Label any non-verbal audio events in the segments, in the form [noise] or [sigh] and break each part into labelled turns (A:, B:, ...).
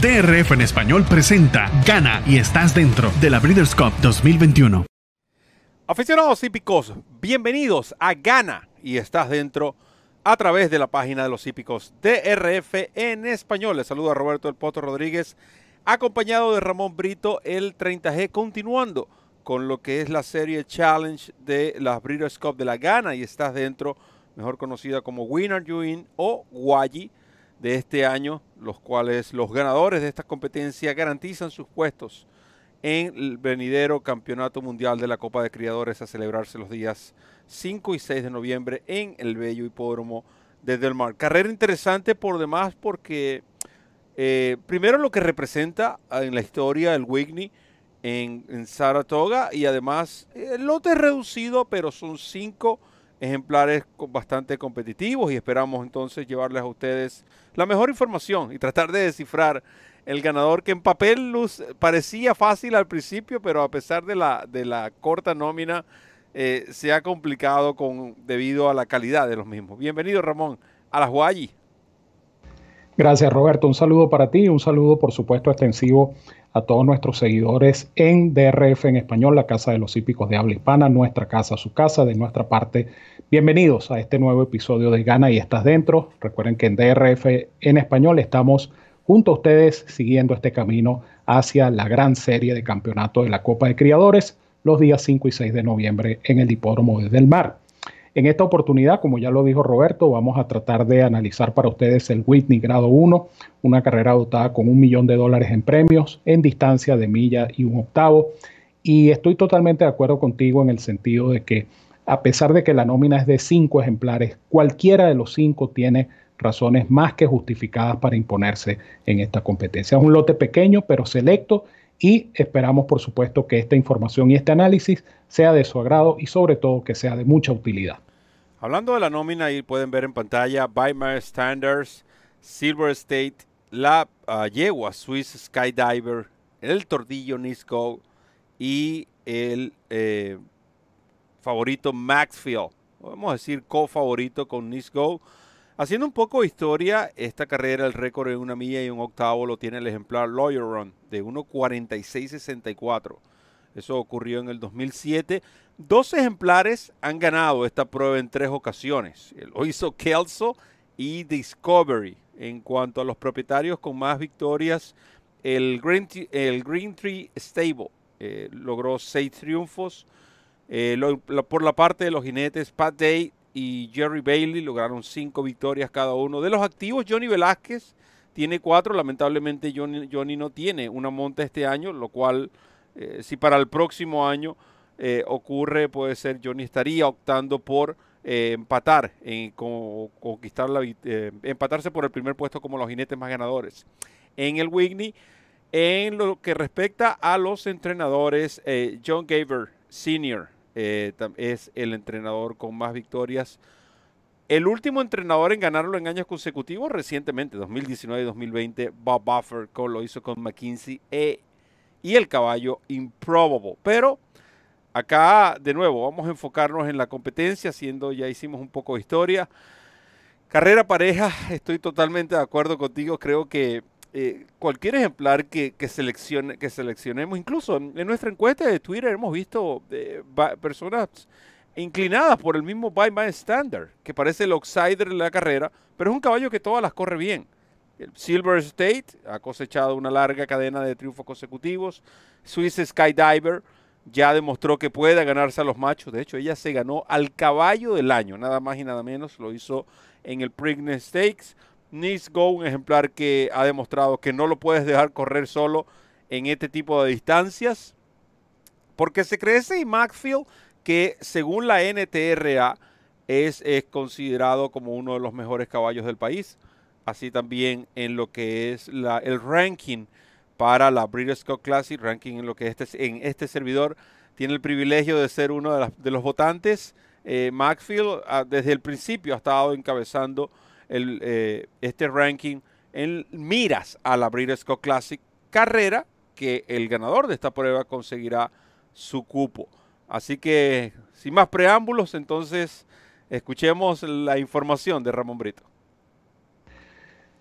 A: DRF en español presenta Gana y estás dentro de la Breeders' Cup 2021.
B: Aficionados hípicos, bienvenidos a Gana y estás dentro a través de la página de los hípicos DRF en español. Les saluda Roberto El Poto Rodríguez, acompañado de Ramón Brito, el 30G, continuando con lo que es la serie Challenge de las Breeders' Cup de la Gana y estás dentro, mejor conocida como Winner You In o Guayi de este año, los cuales los ganadores de esta competencia garantizan sus puestos en el venidero Campeonato Mundial de la Copa de Criadores a celebrarse los días 5 y 6 de noviembre en el bello hipódromo de Del Mar. Carrera interesante por demás porque eh, primero lo que representa en la historia el Whitney en, en Saratoga y además el lote es reducido pero son cinco ejemplares bastante competitivos y esperamos entonces llevarles a ustedes la mejor información y tratar de descifrar el ganador que en papel luz parecía fácil al principio, pero a pesar de la, de la corta nómina eh, se ha complicado con, debido a la calidad de los mismos. Bienvenido Ramón a la Huayi.
C: Gracias Roberto, un saludo para ti, un saludo por supuesto extensivo a todos nuestros seguidores en DRF en español, la Casa de los Hípicos de Habla Hispana, nuestra casa, su casa, de nuestra parte. Bienvenidos a este nuevo episodio de Gana y Estás Dentro. Recuerden que en DRF en español estamos junto a ustedes siguiendo este camino hacia la gran serie de campeonato de la Copa de Criadores los días 5 y 6 de noviembre en el Hipódromo de Del Mar. En esta oportunidad, como ya lo dijo Roberto, vamos a tratar de analizar para ustedes el Whitney Grado 1, una carrera dotada con un millón de dólares en premios, en distancia de milla y un octavo. Y estoy totalmente de acuerdo contigo en el sentido de que, a pesar de que la nómina es de cinco ejemplares, cualquiera de los cinco tiene razones más que justificadas para imponerse en esta competencia. Es un lote pequeño, pero selecto y esperamos, por supuesto, que esta información y este análisis sea de su agrado y sobre todo que sea de mucha utilidad.
B: Hablando de la nómina, ahí pueden ver en pantalla Weimar Standards, Silver State, la uh, yegua Swiss Skydiver, el tordillo Nisco y el eh, favorito Maxfield. Podemos decir co-favorito con Nisco. Haciendo un poco de historia, esta carrera, el récord en una milla y un octavo lo tiene el ejemplar Lawyer Run de 1.46.64. Eso ocurrió en el 2007. Dos ejemplares han ganado esta prueba en tres ocasiones. Lo hizo Kelso y Discovery. En cuanto a los propietarios con más victorias, el Green, el Green Tree Stable eh, logró seis triunfos. Eh, por la parte de los jinetes, Pat Day y Jerry Bailey lograron cinco victorias cada uno. De los activos, Johnny Velázquez tiene cuatro. Lamentablemente, Johnny, Johnny no tiene una monta este año, lo cual eh, si para el próximo año eh, ocurre, puede ser, Johnny estaría optando por eh, empatar, en, conquistar la, empatarse por el primer puesto como los jinetes más ganadores. En el Whitney, en lo que respecta a los entrenadores, John Gaver Sr. es el entrenador con más victorias. El último entrenador en ganarlo en años consecutivos recientemente, 2019 y 2020, Bob Buffer, lo hizo con McKinsey e y el caballo Improbable. Pero acá, de nuevo, vamos a enfocarnos en la competencia, haciendo, ya hicimos un poco de historia. Carrera pareja, estoy totalmente de acuerdo contigo, creo que eh, cualquier ejemplar que, seleccione, que seleccionemos, incluso en, nuestra encuesta de Twitter hemos visto eh, personas inclinadas por el mismo By My Standard, que parece el outsider de la carrera, pero es un caballo que todas las corre bien. El Silver State ha cosechado una larga cadena de triunfos consecutivos. Swiss Skydiver ya demostró que puede ganarse a los machos. De hecho, ella se ganó al caballo del año, nada más y nada menos. Lo hizo en el Preakness Stakes. Nice Go, un ejemplar que ha demostrado que no lo puedes dejar correr solo en este tipo de distancias. Porque se crece y Maxfield, que según la NTRA es, es considerado como uno de los mejores caballos del país así también en lo que es la, el ranking para la British Cup Classic, ranking en lo que este, en este servidor tiene el privilegio de ser uno de, los votantes. Eh, ah, desde el principio ha estado encabezando eh, este ranking en miras a la British Cup Classic, carrera que el ganador de esta prueba conseguirá su cupo. Así que, sin más preámbulos, entonces escuchemos la información de Ramón Brito.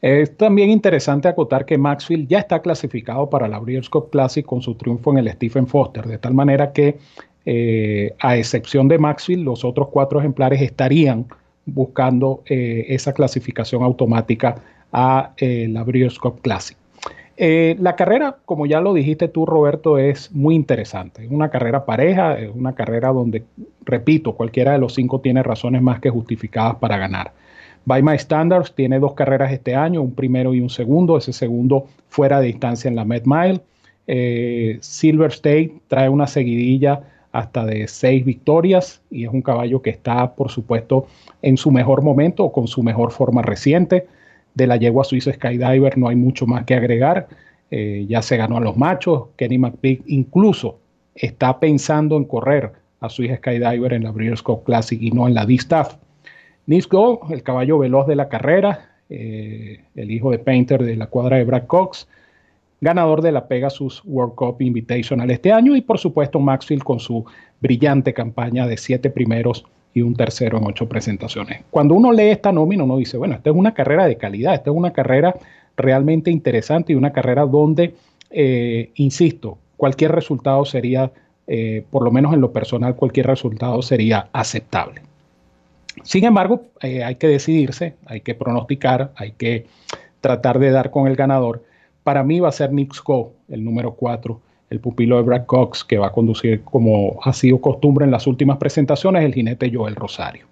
C: Es también interesante acotar que Maxfield ya está clasificado para la Breeders' Cup Classic con su triunfo en el Stephen Foster, de tal manera que, eh, a excepción de Maxfield, los otros cuatro ejemplares estarían buscando eh, esa clasificación automática a eh, la Breeders' Cup Classic. la carrera, como ya lo dijiste tú, Roberto, es muy interesante. Es una carrera pareja, es una carrera donde, repito, cualquiera de los cinco tiene razones más que justificadas para ganar. By My Standards tiene dos carreras este año, un primero y un segundo. Ese segundo fuera de distancia en la Med Mile. Eh, Silver State trae una seguidilla hasta de seis victorias y es un caballo que está, por supuesto, en su mejor momento o con su mejor forma reciente. De la yegua suiza Skydiver no hay mucho más que agregar. Eh, ya se ganó a los machos. Kenny McPeak incluso está pensando en correr a Swiss Skydiver en la Breeders' Cup Classic y no en la D-Staff. Nisgo, el caballo veloz de la carrera, eh, el hijo de Painter de la cuadra de Brad Cox, ganador de la Pegasus World Cup Invitational este año y por supuesto Maxfield con su brillante campaña de siete primeros y un tercero en ocho presentaciones. Cuando uno lee esta nómina, uno dice, bueno, esta es una carrera de calidad, esta es una carrera realmente interesante y una carrera donde, eh, insisto, cualquier resultado sería, eh, por lo menos en lo personal, cualquier resultado sería aceptable. Sin embargo, eh, hay que decidirse, hay que pronosticar, hay que tratar de dar con el ganador. Para mí va a ser Nick Go, el número 4, el pupilo de Brad Cox, que va a conducir, como ha sido costumbre en las últimas presentaciones, el jinete Joel Rosario.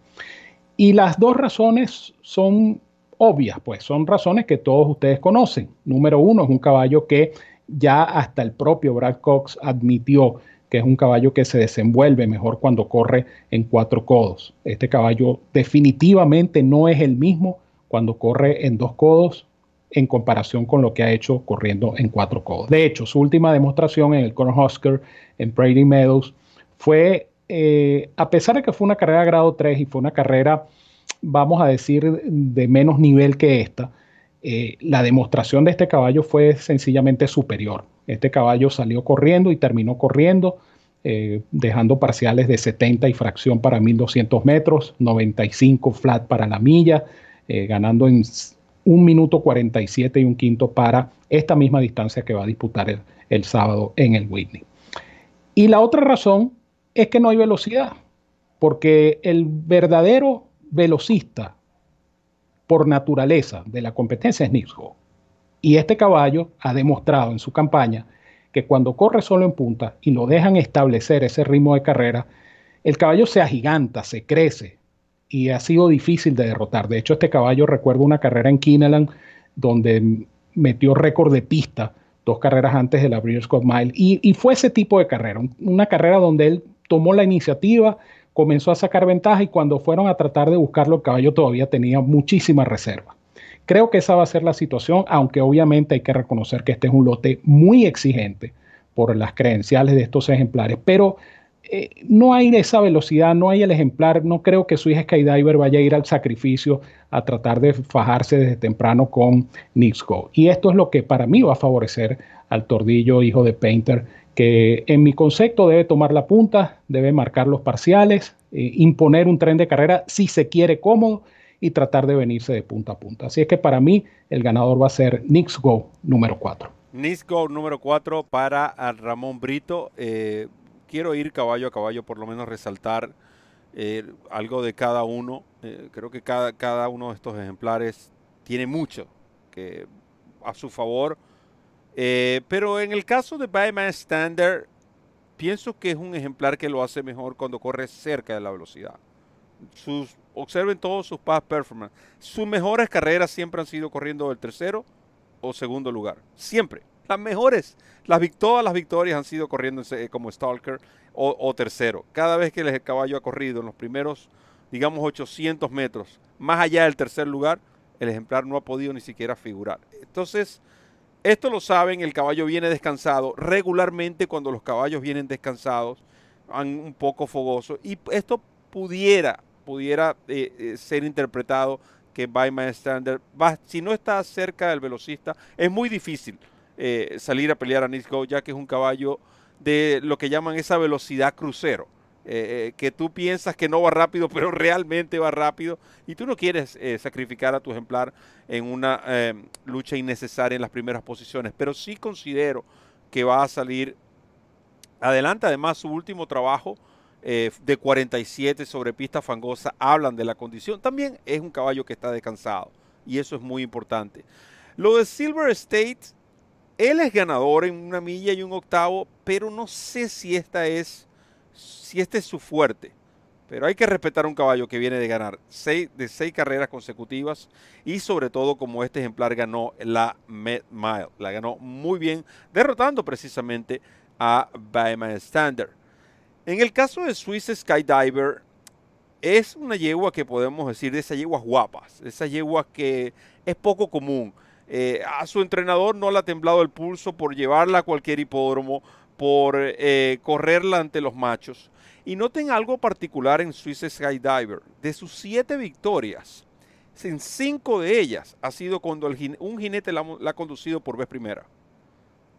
C: Y las dos razones son obvias, pues son razones que todos ustedes conocen. Número uno, es un caballo que ya hasta el propio Brad Cox admitió que es un caballo que se desenvuelve mejor cuando corre en cuatro codos. Este caballo definitivamente no es el mismo cuando corre en dos codos en comparación con lo que ha hecho corriendo en cuatro codos. De hecho, su última demostración en el Cornhusker en Brady Meadows fue, eh, a pesar de que fue una carrera grado 3 y fue una carrera, vamos a decir, de menos nivel que esta, eh, la demostración de este caballo fue sencillamente superior. Este caballo salió corriendo y terminó corriendo, eh, dejando parciales de 70 y fracción para 1200 metros, 95 flat para la milla, eh, ganando en 1 minuto 47 y un quinto para esta misma distancia que va a disputar el, sábado en el Whitney. Y la otra razón es que no hay velocidad, porque el verdadero velocista por naturaleza de la competencia es Nixgo. Y este caballo ha demostrado en su campaña que cuando corre solo en punta y lo dejan establecer ese ritmo de carrera, el caballo se agiganta, se crece y ha sido difícil de derrotar. De hecho, este caballo recuerdo una carrera en Kineland donde metió récord de pista dos carreras antes de la Breeders' Cup Mile y, fue ese tipo de carrera, una carrera donde él tomó la iniciativa, comenzó a sacar ventaja y cuando fueron a tratar de buscarlo el caballo todavía tenía muchísima reserva. Creo que esa va a ser la situación, aunque obviamente hay que reconocer que este es un lote muy exigente por las credenciales de estos ejemplares, pero eh, no hay esa velocidad, no hay el ejemplar, no creo que su hija Skydiver vaya a ir al sacrificio a tratar de fajarse desde temprano con Nixco. Y esto es lo que para mí va a favorecer al tordillo hijo de Painter, que en mi concepto debe tomar la punta, debe marcar los parciales, eh, imponer un tren de carrera si se quiere cómodo y tratar de venirse de punta a punta. Así es que para mí el ganador va a ser Nix Go número 4.
B: Nix Go número 4 para Ramón Brito. Eh, quiero ir caballo a caballo, por lo menos resaltar eh, algo de cada uno. Eh, creo que cada, cada uno de estos ejemplares tiene mucho que, a su favor. pero en el caso de Byman Standard, pienso que es un ejemplar que lo hace mejor cuando corre cerca de la velocidad. Sus observen todos sus past performance. Sus mejores carreras siempre han sido corriendo del tercero o segundo lugar. Siempre. Las mejores. Las, todas las victorias han sido corriendo como Stalker o, tercero. Cada vez que el caballo ha corrido en los primeros, digamos, 800 metros, más allá del tercer lugar, el ejemplar no ha podido ni siquiera figurar. Entonces, esto lo saben, el caballo viene descansado. Regularmente cuando los caballos vienen descansados, van un poco fogosos. Y esto pudiera pudiera eh, eh, ser interpretado que by my standard, va, si no está cerca del velocista, es muy difícil eh, salir a pelear a Go, ya que es un caballo de lo que llaman esa velocidad crucero. eh, que tú piensas que no va rápido, [laughs] pero realmente va rápido, y tú no quieres sacrificar a tu ejemplar en una lucha innecesaria en las primeras posiciones, pero sí considero que va a salir adelante. Además, su último trabajo de 47 sobre pista fangosa hablan de la condición. También es un caballo que está descansado, y eso es muy importante. Lo de Silver State él es ganador en una milla y un octavo, pero no sé si esta es, si este es su fuerte. Pero hay que respetar un caballo que viene de ganar seis, de seis carreras consecutivas y sobre todo como este ejemplar ganó la Med Mile. La ganó muy bien, derrotando precisamente a Bama Standard. En el caso de Swiss Skydiver, es una yegua que podemos decir de esas yeguas guapas, esas yeguas que es poco común. Eh, a su entrenador no le ha temblado el pulso por llevarla a cualquier hipódromo, por eh, correrla ante los machos. Y noten algo particular en Swiss Skydiver. De sus siete victorias, en cinco de ellas ha sido cuando un jinete la, ha conducido por vez primera.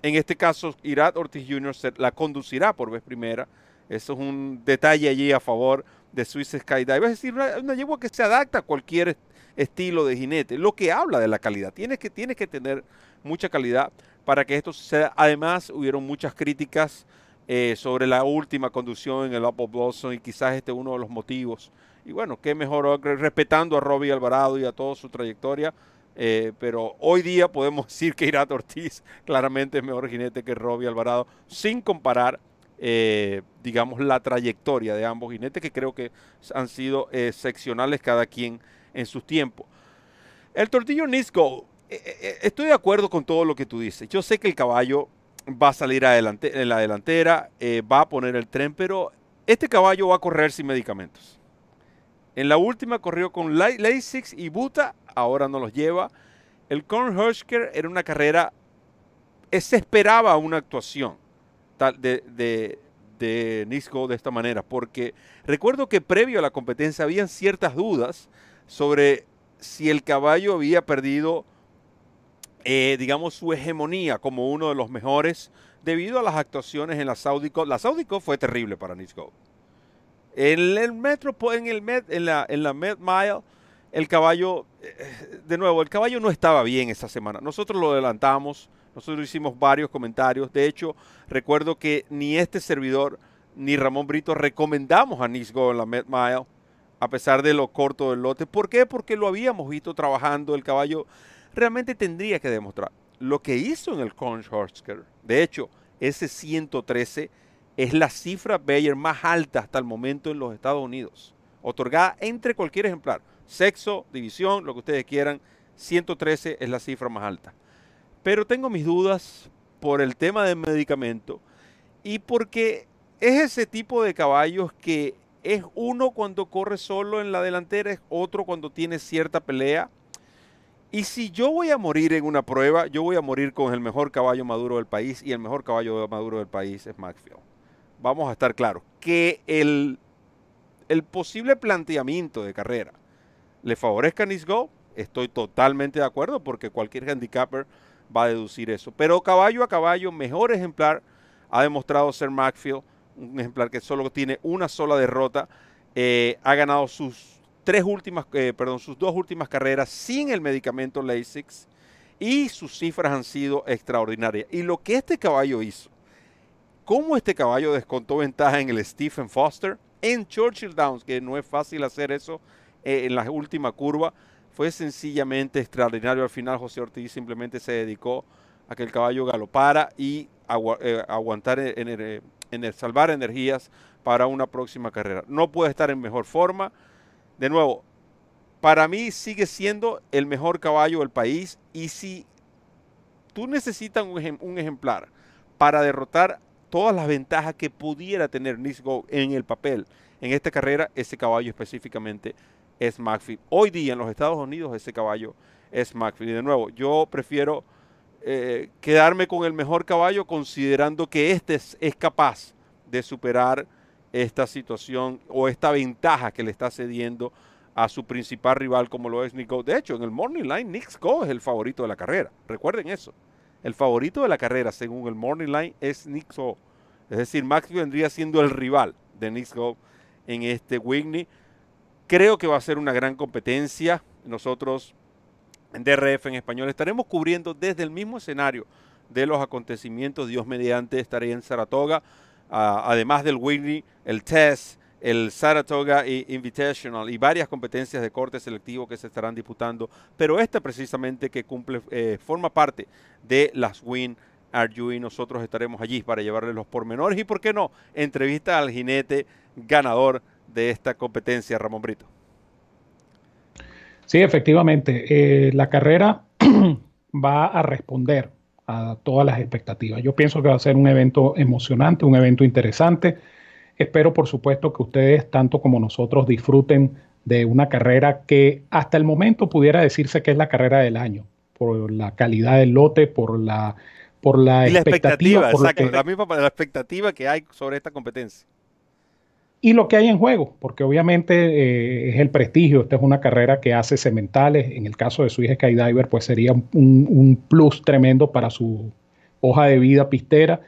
B: En este caso, Irat Ortiz Jr. la conducirá por vez primera. Eso es un detalle allí a favor de Swiss Skydiver. Es decir, una, una yegua que se adapta a cualquier estilo de jinete, lo que habla de la calidad. Tienes que, tienes que tener mucha calidad para que esto suceda. Además, hubieron muchas críticas eh, sobre la última conducción en el Apple Blossom y quizás este es uno de los motivos. Y bueno, qué mejor respetando a Robbie Alvarado y a toda su trayectoria. Eh, pero hoy día podemos [laughs] decir que Irat Ortiz claramente es mejor jinete que Robbie Alvarado, sin comparar, eh, digamos, la trayectoria de ambos jinetes, que creo que han sido excepcionales cada quien en sus tiempos. El tortillo Nisco, eh, eh, estoy de acuerdo con todo lo que tú dices. Yo sé que el caballo va a salir adelante, en la delantera, va a poner el tren, pero este caballo va a correr sin medicamentos. En la última corrió con Lasix y Buta, ahora no los lleva. El Kornhusker era una carrera, se esperaba una actuación de, de, de Nisco de esta manera, porque recuerdo que previo a la competencia habían ciertas dudas sobre si el caballo había perdido, eh, digamos, su hegemonía como uno de los mejores debido a las actuaciones en la Saudi. La Saudi fue terrible para Nick En el metro, en, el en, la, en la Med Mile, el caballo, eh, de nuevo, el caballo no estaba bien esa semana. Nosotros lo adelantamos, nosotros hicimos varios comentarios. De hecho, recuerdo que ni este servidor ni Ramón Brito recomendamos a Nisgo en la Med Mile a pesar de lo corto del lote. ¿Por qué? Porque lo habíamos visto trabajando. El caballo realmente tendría que demostrar lo que hizo en el Kornhorsker. De hecho, ese 113 es la cifra Bayer más alta hasta el momento en los Estados Unidos, otorgada entre cualquier ejemplar. Sexo, división, lo que ustedes quieran, 113 es la cifra más alta. Pero tengo mis dudas por el tema del medicamento y porque es ese tipo de caballos que es uno cuando corre solo en la delantera, es otro cuando tiene cierta pelea. Y si yo voy a morir en una prueba, yo voy a morir con el mejor caballo maduro del país y el mejor caballo maduro del país es Maxfield. Vamos a estar claros que el, el posible planteamiento de carrera le favorezca a Nisgo, estoy totalmente de acuerdo porque cualquier handicapper va a deducir eso. Pero caballo a caballo, mejor ejemplar ha demostrado ser Maxfield un ejemplar que solo tiene una sola derrota, eh, ha ganado sus tres últimas, eh, perdón, sus dos últimas carreras sin el medicamento Lasix y sus cifras han sido extraordinarias. Y lo que este caballo hizo, cómo este caballo descontó ventaja en el Stephen Foster, en Churchill Downs, que no es fácil hacer eso eh, en la última curva, fue sencillamente extraordinario. Al final José Ortiz simplemente se dedicó a que el caballo galopara y aguantar en salvar energías para una próxima carrera. No puede estar en mejor forma. De nuevo, para mí sigue siendo el mejor caballo del país y si tú necesitas un, ejemplar para derrotar todas las ventajas que pudiera tener Nisgo en el papel en esta carrera, ese caballo específicamente es McPhee. Hoy día en los Estados Unidos ese caballo es McPhee. Y de nuevo, yo prefiero eh, quedarme con el mejor caballo considerando que este es, capaz de superar esta situación o esta ventaja que le está cediendo a su principal rival como lo es Nick De hecho, en el Morning Line, Nick Go es el favorito de la carrera. Recuerden eso. El favorito de la carrera, según el Morning Line, es Nick Go. Es decir, Max vendría siendo el rival de Nick Go en este Whitney. Creo que va a ser una gran competencia. Nosotros en DRF en español estaremos cubriendo desde el mismo escenario de los acontecimientos. Dios mediante estaré en Saratoga, ah, además del Whitney, el Test, el Saratoga Invitational y varias competencias de corte selectivo que se estarán disputando, pero esta precisamente que cumple, eh, forma parte de las Win Are y nosotros estaremos allí para llevarles los pormenores y, por qué no, entrevista al jinete ganador de esta competencia, Ramón Brito.
C: Sí, efectivamente, eh, la carrera [clears throat] va a responder a todas las expectativas. Yo pienso que va a ser un evento emocionante, un evento interesante Espero, por supuesto, que ustedes, tanto como nosotros, disfruten de una carrera que hasta el momento pudiera decirse que es la carrera del año, por la calidad del lote, por la, por la, expectativa,
B: la misma la expectativa que hay sobre esta competencia.
C: Y lo que hay en juego, porque obviamente eh, es el prestigio, esta es una carrera que hace cementales, en el caso de Swiss Skydiver, pues sería un, un plus tremendo para su hoja de vida pistera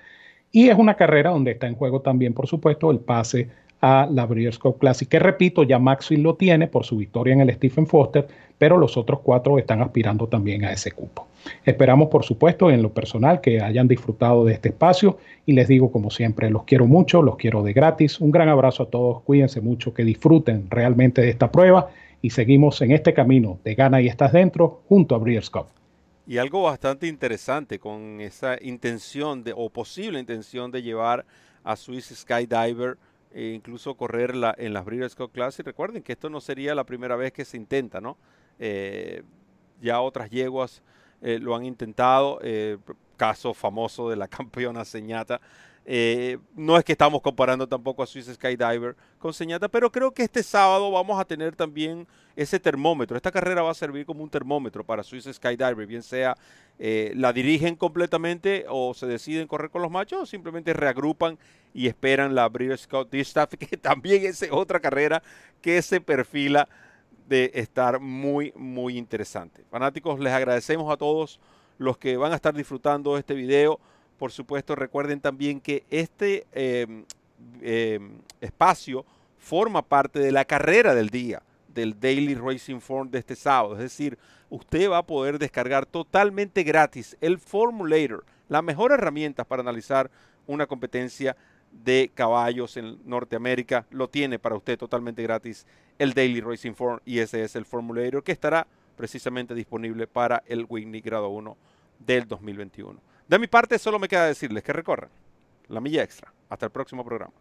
C: y es una carrera donde está en juego también, por supuesto, el pase a la Breeders' Classic, que repito, ya Maxwell lo tiene por su victoria en el Stephen Foster, pero los otros cuatro están aspirando también a ese cupo. Esperamos, por supuesto, en lo personal, que hayan disfrutado de este espacio y les digo, como siempre, los quiero mucho, los quiero de gratis. Un gran abrazo a todos, cuídense mucho, que disfruten realmente de esta prueba y seguimos en este camino de gana y estás dentro junto a Breeders' Cup.
B: Y algo bastante interesante con esa intención de, o posible intención de llevar a Swiss Skydiver e incluso correr en las Breeders' Cup Classic. Recuerden que esto no sería la primera vez que se intenta, ¿no? Eh, ya otras yeguas eh, lo han intentado. Eh, caso famoso de la [laughs] campeona Señata eh, no es que estamos comparando tampoco a Swiss Skydiver con Señata, pero creo que este sábado vamos a tener también ese termómetro. Esta carrera va a servir como un termómetro para Swiss Skydiver, bien sea eh, la dirigen completamente o se deciden correr con los machos o simplemente reagrupan y esperan la Breeders' Cup Distaff, [laughs] que también es otra carrera que se perfila de estar muy, muy interesante. Fanáticos, les agradecemos a todos los que van a estar disfrutando este video. Por supuesto, recuerden también que este em, em, espacio forma parte de la carrera del día, del Daily Racing Form de este sábado. Es decir, usted va a poder descargar totalmente gratis el Formulator, la mejor herramienta para analizar una competencia de caballos en Norteamérica. Lo tiene para usted totalmente gratis el Daily Racing Form y ese es el Formulator que estará precisamente disponible para el Whitney Grado 1 del 2021. De mi parte, solo me queda decirles que recorran la milla extra. Hasta el próximo programa.